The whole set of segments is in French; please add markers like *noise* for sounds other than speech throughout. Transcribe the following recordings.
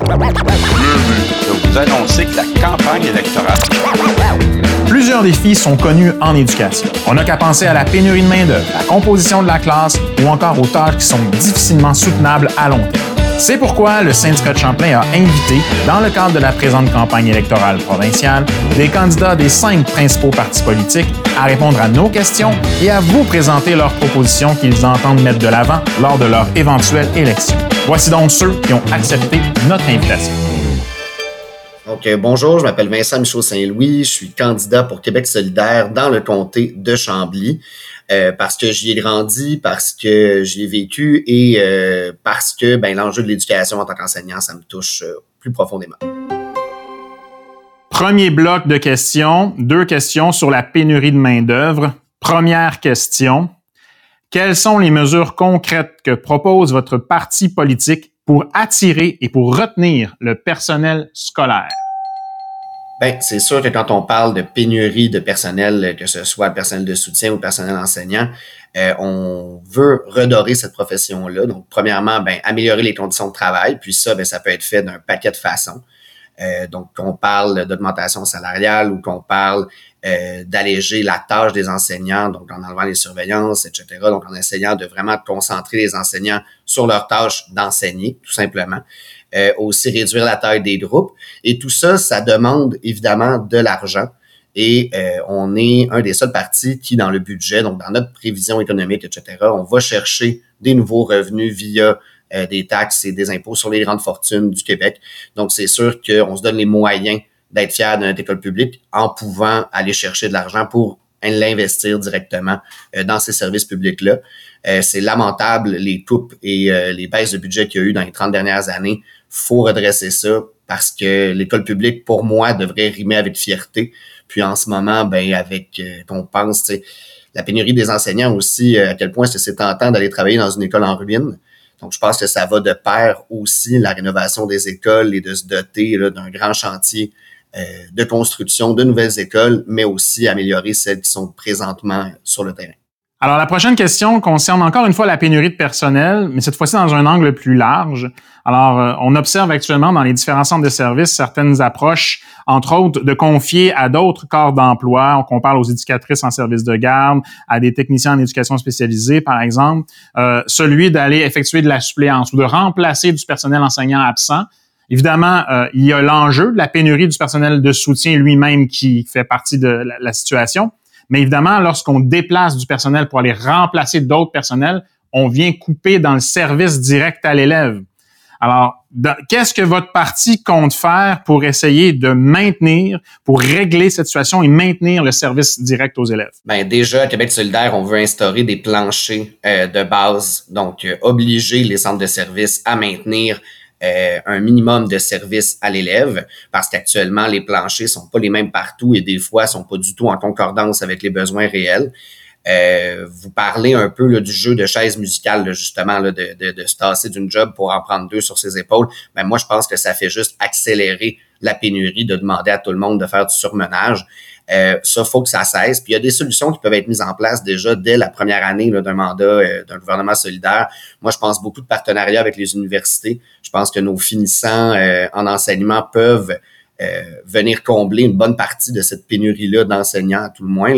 Je vous annoncer que la campagne électorale. Plusieurs défis sont connus en éducation. On n'a qu'à penser à la pénurie de main-d'œuvre, la composition de la classe ou encore aux tâches qui sont difficilement soutenables à long terme. C'est pourquoi le syndicat de Champlain a invité, dans le cadre de la présente campagne électorale provinciale, des candidats des cinq principaux partis politiques à répondre à nos questions et à vous présenter leurs propositions qu'ils entendent mettre de l'avant lors de leur éventuelle élection. Voici donc ceux qui ont accepté notre invitation. Donc, bonjour, je m'appelle Vincent Michaud-Saint-Louis, je suis candidat pour Québec solidaire dans le comté de Chambly. Euh, parce que j'y ai grandi, parce que j'y ai vécu et euh, parce que ben, l'enjeu de l'éducation en tant qu'enseignant, ça me touche euh, plus profondément. Premier bloc de questions, deux questions sur la pénurie de main-d'œuvre. Première question. Quelles sont les mesures concrètes que propose votre parti politique pour attirer et pour retenir le personnel scolaire? Ben, c'est sûr que quand on parle de pénurie de personnel, que ce soit personnel de soutien ou personnel enseignant, euh, on veut redorer cette profession-là. Donc, premièrement, ben, améliorer les conditions de travail. Puis ça, ben, ça peut être fait d'un paquet de façons. Euh, donc, qu'on parle d'augmentation salariale ou qu'on parle euh, d'alléger la tâche des enseignants, donc en enlevant les surveillances, etc. Donc, en essayant de vraiment concentrer les enseignants sur leur tâche d'enseigner, tout simplement. Euh, aussi réduire la taille des groupes. Et tout ça, ça demande évidemment de l'argent. Et euh, on est un des seuls partis qui, dans le budget, donc dans notre prévision économique, etc., on va chercher des nouveaux revenus via euh, des taxes et des impôts sur les grandes fortunes du Québec. Donc, c'est sûr qu'on se donne les moyens d'être fier de notre école publique en pouvant aller chercher de l'argent pour l'investir directement dans ces services publics-là. c'est lamentable les coupes et les baisses de budget qu'il y a eu dans les 30 dernières années faut redresser ça parce que l'école publique, pour moi, devrait rimer avec fierté. Puis en ce moment, ben avec, euh, on pense, la pénurie des enseignants aussi, euh, à quel point c'est tentant d'aller travailler dans une école en ruine. Donc, je pense que ça va de pair aussi la rénovation des écoles et de se doter d'un grand chantier euh, de construction de nouvelles écoles, mais aussi améliorer celles qui sont présentement sur le terrain. Alors, la prochaine question concerne encore une fois la pénurie de personnel, mais cette fois-ci dans un angle plus large. Alors, euh, on observe actuellement dans les différents centres de services certaines approches, entre autres, de confier à d'autres corps d'emploi, on parle aux éducatrices en service de garde, à des techniciens en éducation spécialisée, par exemple, euh, celui d'aller effectuer de la suppléance ou de remplacer du personnel enseignant absent. Évidemment, euh, il y a l'enjeu de la pénurie du personnel de soutien lui-même qui fait partie de la situation. Mais évidemment, lorsqu'on déplace du personnel pour aller remplacer d'autres personnels, on vient couper dans le service direct à l'élève. Alors, qu'est-ce que votre parti compte faire pour essayer de maintenir, pour régler cette situation et maintenir le service direct aux élèves? Bien, déjà, à Québec solidaire, on veut instaurer des planchers euh, de base, donc euh, obliger les centres de services à maintenir euh, un minimum de service à l'élève parce qu'actuellement, les planchers sont pas les mêmes partout et des fois sont pas du tout en concordance avec les besoins réels. Euh, vous parlez un peu là, du jeu de chaise musicale, justement, là, de, de, se tasser d'une job pour en prendre deux sur ses épaules. Mais ben, moi, je pense que ça fait juste accélérer la pénurie de demander à tout le monde de faire du surmenage. Euh, ça, faut que ça cesse. Puis il y a des solutions qui peuvent être mises en place déjà dès la première année d'un mandat euh, d'un gouvernement solidaire. Moi, je pense beaucoup de partenariats avec les universités. Je pense que nos finissants euh, en enseignement peuvent euh, venir combler une bonne partie de cette pénurie-là d'enseignants, à tout le moins.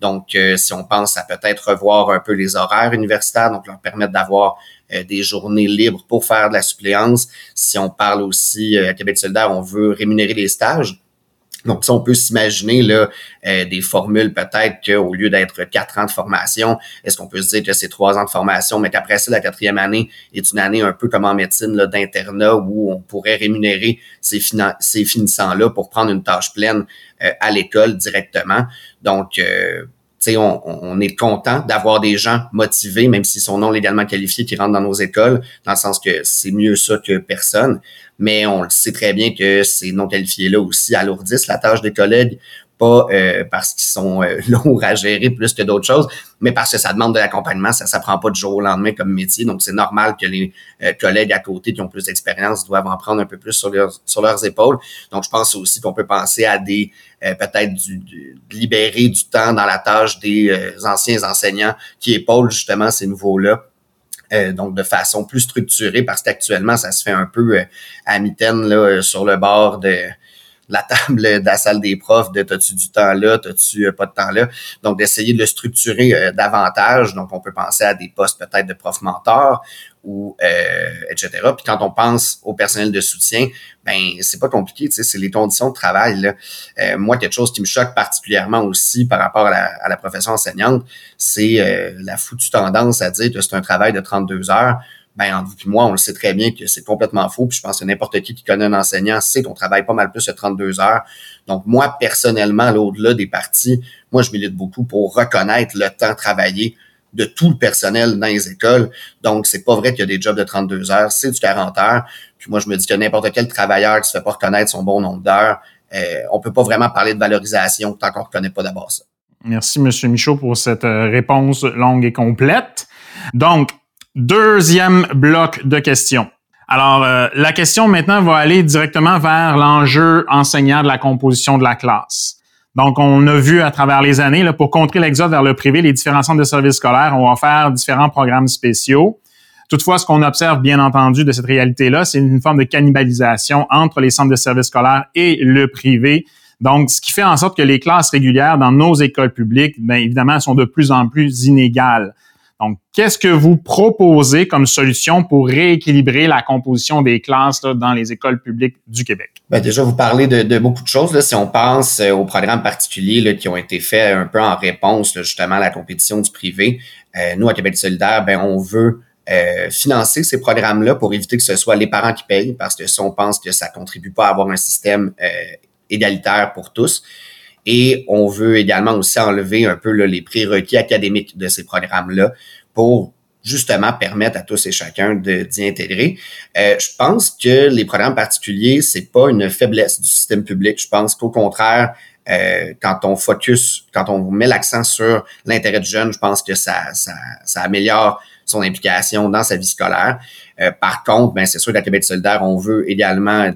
Donc, si on pense à peut-être revoir un peu les horaires universitaires, donc leur permettre d'avoir des journées libres pour faire de la suppléance. Si on parle aussi à Québec solidaire, on veut rémunérer les stages. Donc, on peut s'imaginer euh, des formules peut-être qu'au lieu d'être quatre ans de formation, est-ce qu'on peut se dire que c'est trois ans de formation, mais qu'après ça, la quatrième année est une année un peu comme en médecine d'internat où on pourrait rémunérer ces, ces finissants-là pour prendre une tâche pleine euh, à l'école directement. Donc, euh, on, est content d'avoir des gens motivés, même s'ils sont non légalement qualifiés, qui rentrent dans nos écoles, dans le sens que c'est mieux ça que personne. Mais on le sait très bien que ces non qualifiés-là aussi alourdissent la tâche des collègues pas euh, parce qu'ils sont euh, *laughs* lourds à gérer plus que d'autres choses, mais parce que ça demande de l'accompagnement, ça ne prend pas du jour au lendemain comme métier, donc c'est normal que les euh, collègues à côté qui ont plus d'expérience doivent en prendre un peu plus sur, sur leurs épaules. Donc je pense aussi qu'on peut penser à des peut-être du, libérer du temps dans la tâche des anciens enseignants qui épaulent justement ces nouveaux-là euh, donc de façon plus structurée, parce qu'actuellement, ça se fait un peu à mitaine là, sur le bord de la table de la salle des profs de t'as-tu du temps là, t'as-tu euh, pas de temps là? Donc, d'essayer de le structurer euh, davantage. Donc, on peut penser à des postes peut-être de prof mentor ou euh, etc. Puis quand on pense au personnel de soutien, ben c'est pas compliqué, c'est les conditions de travail. Là. Euh, moi, quelque chose qui me choque particulièrement aussi par rapport à la, à la profession enseignante, c'est la foutue tendance à dire que c'est un travail de 32 heures ben entre vous et moi, on le sait très bien que c'est complètement faux. Puis je pense que n'importe qui qui connaît un enseignant sait qu'on travaille pas mal plus de 32 heures. Donc moi, personnellement, au-delà des parties, moi, je milite beaucoup pour reconnaître le temps travaillé de tout le personnel dans les écoles. Donc, c'est pas vrai qu'il y a des jobs de 32 heures, c'est du 40 heures. Puis moi, je me dis que n'importe quel travailleur qui se fait pas reconnaître son bon nombre d'heures, euh, on peut pas vraiment parler de valorisation tant qu'on reconnaît pas d'abord ça. Merci, M. Michaud, pour cette euh, réponse longue et complète. Donc, Deuxième bloc de questions. Alors, euh, la question maintenant va aller directement vers l'enjeu enseignant de la composition de la classe. Donc, on a vu à travers les années, là, pour contrer l'exode vers le privé, les différents centres de services scolaires ont offert différents programmes spéciaux. Toutefois, ce qu'on observe, bien entendu, de cette réalité-là, c'est une forme de cannibalisation entre les centres de services scolaires et le privé. Donc, ce qui fait en sorte que les classes régulières dans nos écoles publiques, bien évidemment, sont de plus en plus inégales. Donc, qu'est-ce que vous proposez comme solution pour rééquilibrer la composition des classes dans les écoles publiques du Québec? Bien, déjà, vous parlez de, beaucoup de choses. Là. Si on pense euh, aux programmes particuliers qui ont été faits un peu en réponse justement à la compétition du privé, euh, nous, à Québec solidaire, ben, on veut euh, financer ces programmes-là pour éviter que ce soit les parents qui payent, parce que si on pense que ça contribue pas à avoir un système égalitaire pour tous, et on veut également aussi enlever un peu les prérequis académiques de ces programmes-là pour justement permettre à tous et chacun d'y intégrer. Euh, je pense que les programmes particuliers, c'est pas une faiblesse du système public. Je pense qu'au contraire, euh, quand on focus, quand on met l'accent sur l'intérêt du jeune, je pense que ça, améliore son implication dans sa vie scolaire. Euh, par contre, ben, c'est sûr qu'à Québec solidaire, on veut également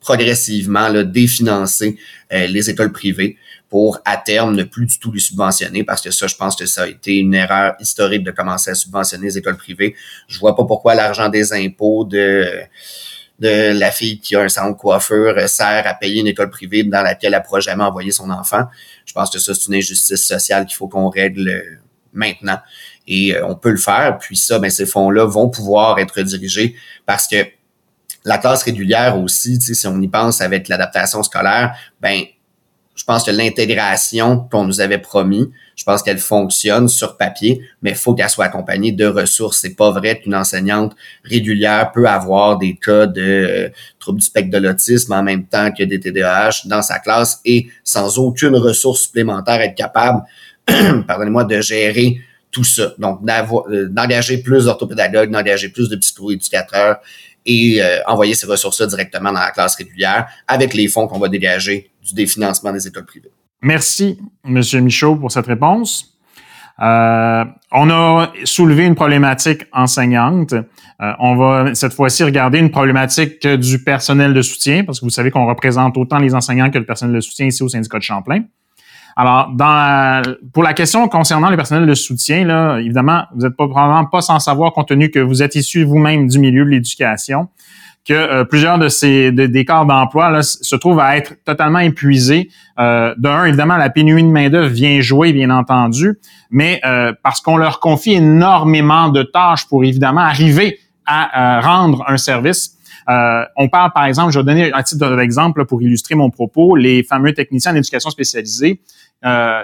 progressivement là, définancer euh, les écoles privées pour à terme ne plus du tout les subventionner parce que ça, je pense que ça a été une erreur historique de commencer à subventionner les écoles privées. Je vois pas pourquoi l'argent des impôts de de la fille qui a un centre de coiffure sert à payer une école privée dans laquelle elle pourra jamais envoyer son enfant. Je pense que ça, c'est une injustice sociale qu'il faut qu'on règle maintenant. Et euh, on peut le faire. Puis ça, ben, ces fonds-là vont pouvoir être dirigés parce que la classe régulière aussi, si on y pense avec l'adaptation scolaire, ben je pense que l'intégration qu'on nous avait promis, je pense qu'elle fonctionne sur papier, mais il faut qu'elle soit accompagnée de ressources. C'est pas vrai qu'une enseignante régulière peut avoir des cas de euh, troubles du spectre de l'autisme en même temps que des TDAH dans sa classe et sans aucune ressource supplémentaire être capable, *clears throat* pardonnez-moi, de gérer tout ça. Donc, euh, d'engager plus d'orthopédagogues, d'engager plus de psychoéducateurs, et euh, envoyer ces ressources-là directement dans la classe régulière avec les fonds qu'on va dégager du définancement des écoles privées. Merci, M. Michaud, pour cette réponse. Euh, on a soulevé une problématique enseignante. Euh, on va cette fois-ci regarder une problématique du personnel de soutien, parce que vous savez qu'on représente autant les enseignants que le personnel de soutien ici au syndicat de Champlain. Alors, dans, pour la question concernant le personnel de soutien, là, évidemment, vous n'êtes pas, probablement pas sans savoir, compte tenu que vous êtes issu vous-même du milieu de l'éducation, que euh, plusieurs de ces des corps d'emploi se trouvent à être totalement épuisés. Euh, D'un, évidemment, la pénurie de main-d'œuvre vient jouer, bien entendu, mais euh, parce qu'on leur confie énormément de tâches pour évidemment arriver à euh, rendre un service. Euh, on parle, par exemple, je vais donner un titre d'exemple pour illustrer mon propos, les fameux techniciens en éducation spécialisée euh,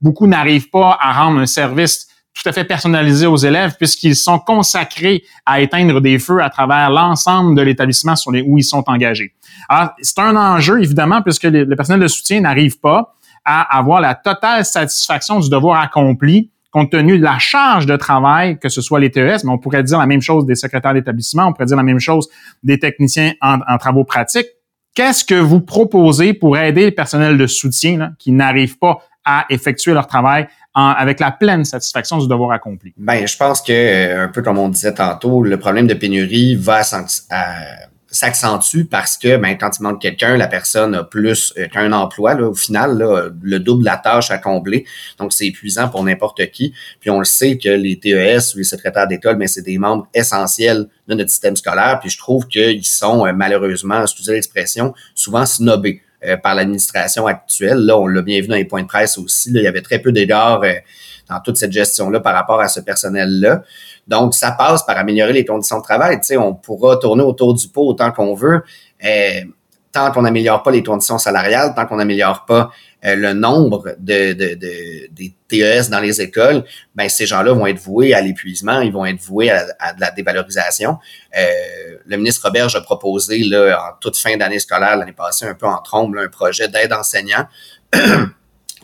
beaucoup n'arrivent pas à rendre un service tout à fait personnalisé aux élèves puisqu'ils sont consacrés à éteindre des feux à travers l'ensemble de l'établissement sur les où ils sont engagés. Alors, c'est un enjeu, évidemment, puisque le, personnel de soutien n'arrive pas à avoir la totale satisfaction du devoir accompli compte tenu de la charge de travail, que ce soit les TES, mais on pourrait dire la même chose des secrétaires d'établissement, on pourrait dire la même chose des techniciens en travaux pratiques. Qu'est-ce que vous proposez pour aider le personnel de soutien qui n'arrivent pas à effectuer leur travail avec la pleine satisfaction du devoir accompli? Ben, je pense que, euh, un peu comme on disait tantôt, le problème de pénurie va s'accentue parce que ben, quand il manque quelqu'un, la personne a plus euh, qu'un emploi. Là, au final, le double de la tâche à combler. Donc, c'est épuisant pour n'importe qui. Puis on le sait que les TES ou les secrétaires d'école, mais ben, c'est des membres essentiels de notre système scolaire. Puis je trouve qu'ils sont euh, malheureusement, excusez l'expression, souvent snobés. Euh, par l'administration actuelle. Là, on l'a bien vu dans les points de presse aussi. Il y avait très peu d'égards dans toute cette gestion-là par rapport à ce personnel-là. Donc, ça passe par améliorer les conditions de travail. Tu sais, on pourra tourner autour du pot autant qu'on veut. Euh, tant qu'on n'améliore pas les conditions salariales, tant qu'on n'améliore pas euh, le nombre de, de, de, des TES dans les écoles, ben ces gens-là vont être voués à l'épuisement, ils vont être voués à, de la dévalorisation. Euh, le ministre Robert a proposé là, en toute fin d'année scolaire l'année passée, un peu en trombe, un projet d'aide enseignant *clears throat*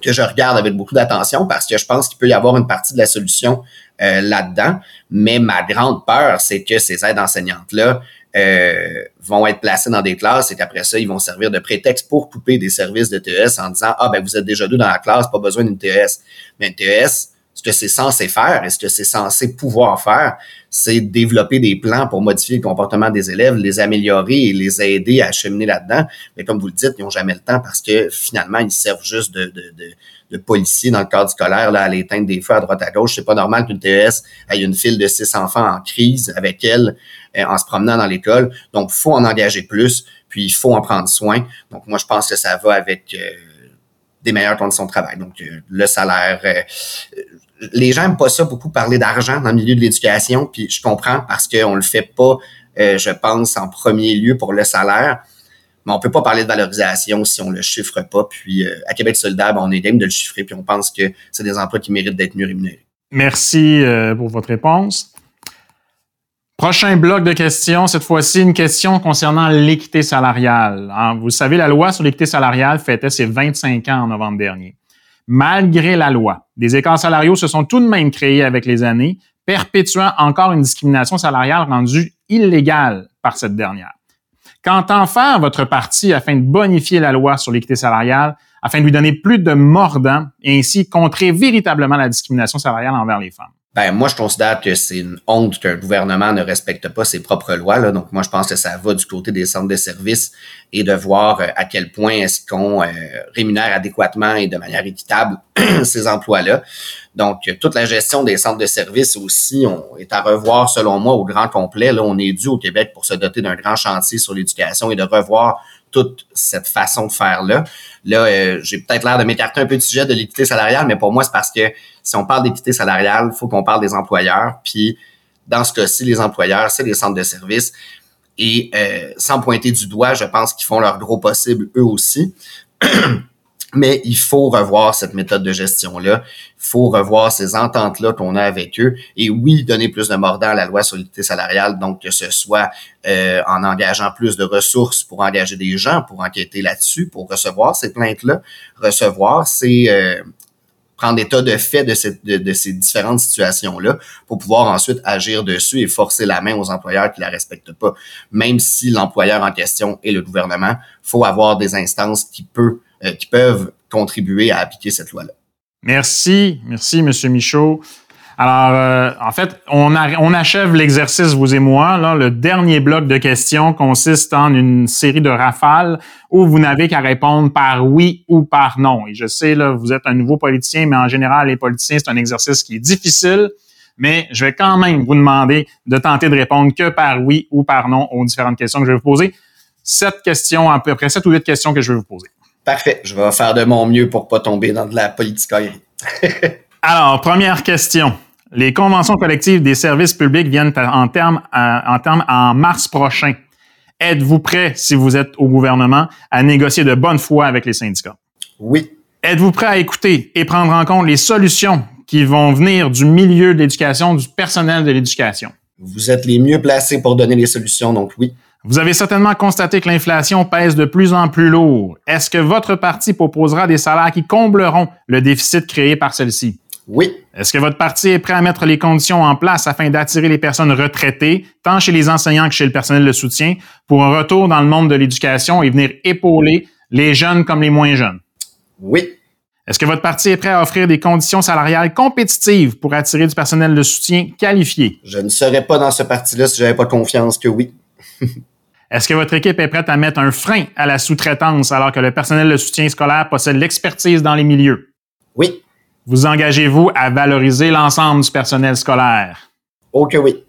que je regarde avec beaucoup d'attention parce que je pense qu'il peut y avoir une partie de la solution euh, là-dedans. Mais ma grande peur, c'est que ces aides enseignantes-là euh, vont être placées dans des classes et qu'après ça, ils vont servir de prétexte pour couper des services de TES en disant Ah, ben vous êtes déjà deux dans la classe, pas besoin d'une TES. Mais une TES, ce que c'est censé faire et ce que c'est censé pouvoir faire, c'est développer des plans pour modifier le comportement des élèves, les améliorer et les aider à cheminer là-dedans. Mais comme vous le dites, ils n'ont jamais le temps parce que finalement, ils servent juste de, de, de, de policiers dans le cadre scolaire là, à l'éteindre des feux à droite à gauche. C'est pas normal qu'une TES ait une file de six enfants en crise avec elle euh, en se promenant dans l'école. Donc, faut en engager plus, puis il faut en prendre soin. Donc, moi, je pense que ça va avec... Euh, des meilleures conditions de travail. Donc, euh, le salaire, les gens n'aiment pas ça beaucoup parler d'argent dans le milieu de l'éducation, puis je comprends parce qu'on le fait pas, euh, je pense, en premier lieu pour le salaire. Mais on peut pas parler de valorisation si on le chiffre pas. Puis euh, à Québec solidaire, ben, on est game de le chiffrer, puis on pense que c'est des emplois qui méritent d'être mieux rémunérés. Merci euh, pour votre réponse. Prochain bloc de questions, cette fois-ci une question concernant l'équité salariale. Hein, vous savez, la loi sur l'équité salariale fêtait ses 25 ans en novembre dernier malgré la loi. Des écarts salariaux se sont tout de même créés avec les années, perpétuant encore une discrimination salariale rendue illégale par cette dernière. Qu'entend faire votre parti afin de bonifier la loi sur l'équité salariale, afin de lui donner plus de mordants et ainsi contrer véritablement la discrimination salariale envers les femmes? Ben, moi, je considère que c'est une honte qu'un gouvernement ne respecte pas ses propres lois. Donc, moi, je pense que ça va du côté des centres de services et de voir euh, à quel point est-ce qu'on euh, rémunère adéquatement et de manière équitable *clears throat* ces emplois-là. Donc, toute la gestion des centres de services aussi on, est à revoir, selon moi, au grand complet. Là, on est dû au Québec pour se doter d'un grand chantier sur l'éducation et de revoir toute cette façon de faire-là. Là, euh, j'ai peut-être l'air de m'écarter un peu du sujet de l'équité salariale, mais pour moi, c'est parce que si on parle d'équité salariale, il faut qu'on parle des employeurs. Puis, dans ce cas-ci, les employeurs, c'est les centres de services. Et euh, sans pointer du doigt, je pense qu'ils font leur gros possible eux aussi. *clears throat* Mais il faut revoir cette méthode de gestion-là. Il faut revoir ces ententes-là qu'on a avec eux. Et oui, donner plus de mordant à la loi sur l'équité salariale, donc que ce soit euh, en engageant plus de ressources pour engager des gens, pour enquêter là-dessus, pour recevoir ces plaintes-là, recevoir ces... Euh, prendre état de fait de, ces différentes situations-là pour pouvoir ensuite agir dessus et forcer la main aux employeurs qui la respectent pas. Même si l'employeur en question est le gouvernement, faut avoir des instances qui peuvent qui peuvent contribuer à appliquer cette loi-là. Merci, merci, Monsieur Michaud. Alors, euh, en fait, on, on achève l'exercice, vous et moi. Là, le dernier bloc de questions consiste en une série de rafales où vous n'avez qu'à répondre par oui ou par non. Et je sais, là, vous êtes un nouveau politicien, mais en général, les politiciens, c'est un exercice qui est difficile. Mais je vais quand même vous demander de tenter de répondre que par oui ou par non aux différentes questions que je vais vous poser. Sept questions, à peu près sept ou huit questions que je vais vous poser. Parfait. Je vais faire de mon mieux pour pas tomber dans de la politique. *laughs* Alors, première question. Les conventions collectives des services publics viennent en termes en, terme en mars prochain. Êtes-vous prêt, si vous êtes au gouvernement, à négocier de bonne foi avec les syndicats? Oui. Êtes-vous prêt à écouter et prendre en compte les solutions qui vont venir du milieu de l'éducation, du personnel de l'éducation? Vous êtes les mieux placés pour donner les solutions, donc oui. Vous avez certainement constaté que l'inflation pèse de plus en plus lourd. Est-ce que votre parti proposera des salaires qui combleront le déficit créé par celle-ci? Oui. Est-ce que votre parti est prêt à mettre les conditions en place afin d'attirer les personnes retraitées, tant chez les enseignants que chez le personnel de soutien, pour un retour dans le monde de l'éducation et venir épauler les jeunes comme les moins jeunes? Oui. Est-ce que votre parti est prêt à offrir des conditions salariales compétitives pour attirer du personnel de soutien qualifié? Je ne serais pas dans ce parti-là si j'avais pas confiance que oui. *laughs* Est-ce que votre équipe est prête à mettre un frein à la sous-traitance alors que le personnel de soutien scolaire possède l'expertise dans les milieux? Oui. Vous engagez-vous à valoriser l'ensemble du personnel scolaire? Oh que oui.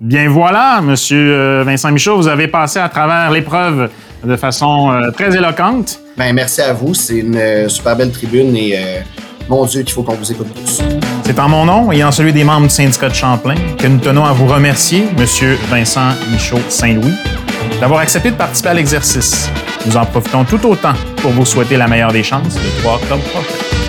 Bien voilà, Monsieur euh, Vincent Michaud, vous avez passé à travers l'épreuve de façon euh, très éloquente. Ben, merci à vous. C'est une euh, super belle tribune et euh, mon Dieu qu'il faut qu'on vous écoute tous. C'est en mon nom et en celui des membres du syndicat de Champlain que nous tenons à vous remercier, Monsieur Vincent Michaud Saint-Louis, d'avoir accepté de participer à l'exercice. Nous en profitons tout autant pour vous souhaiter la meilleure des chances le 3 octobre prochain.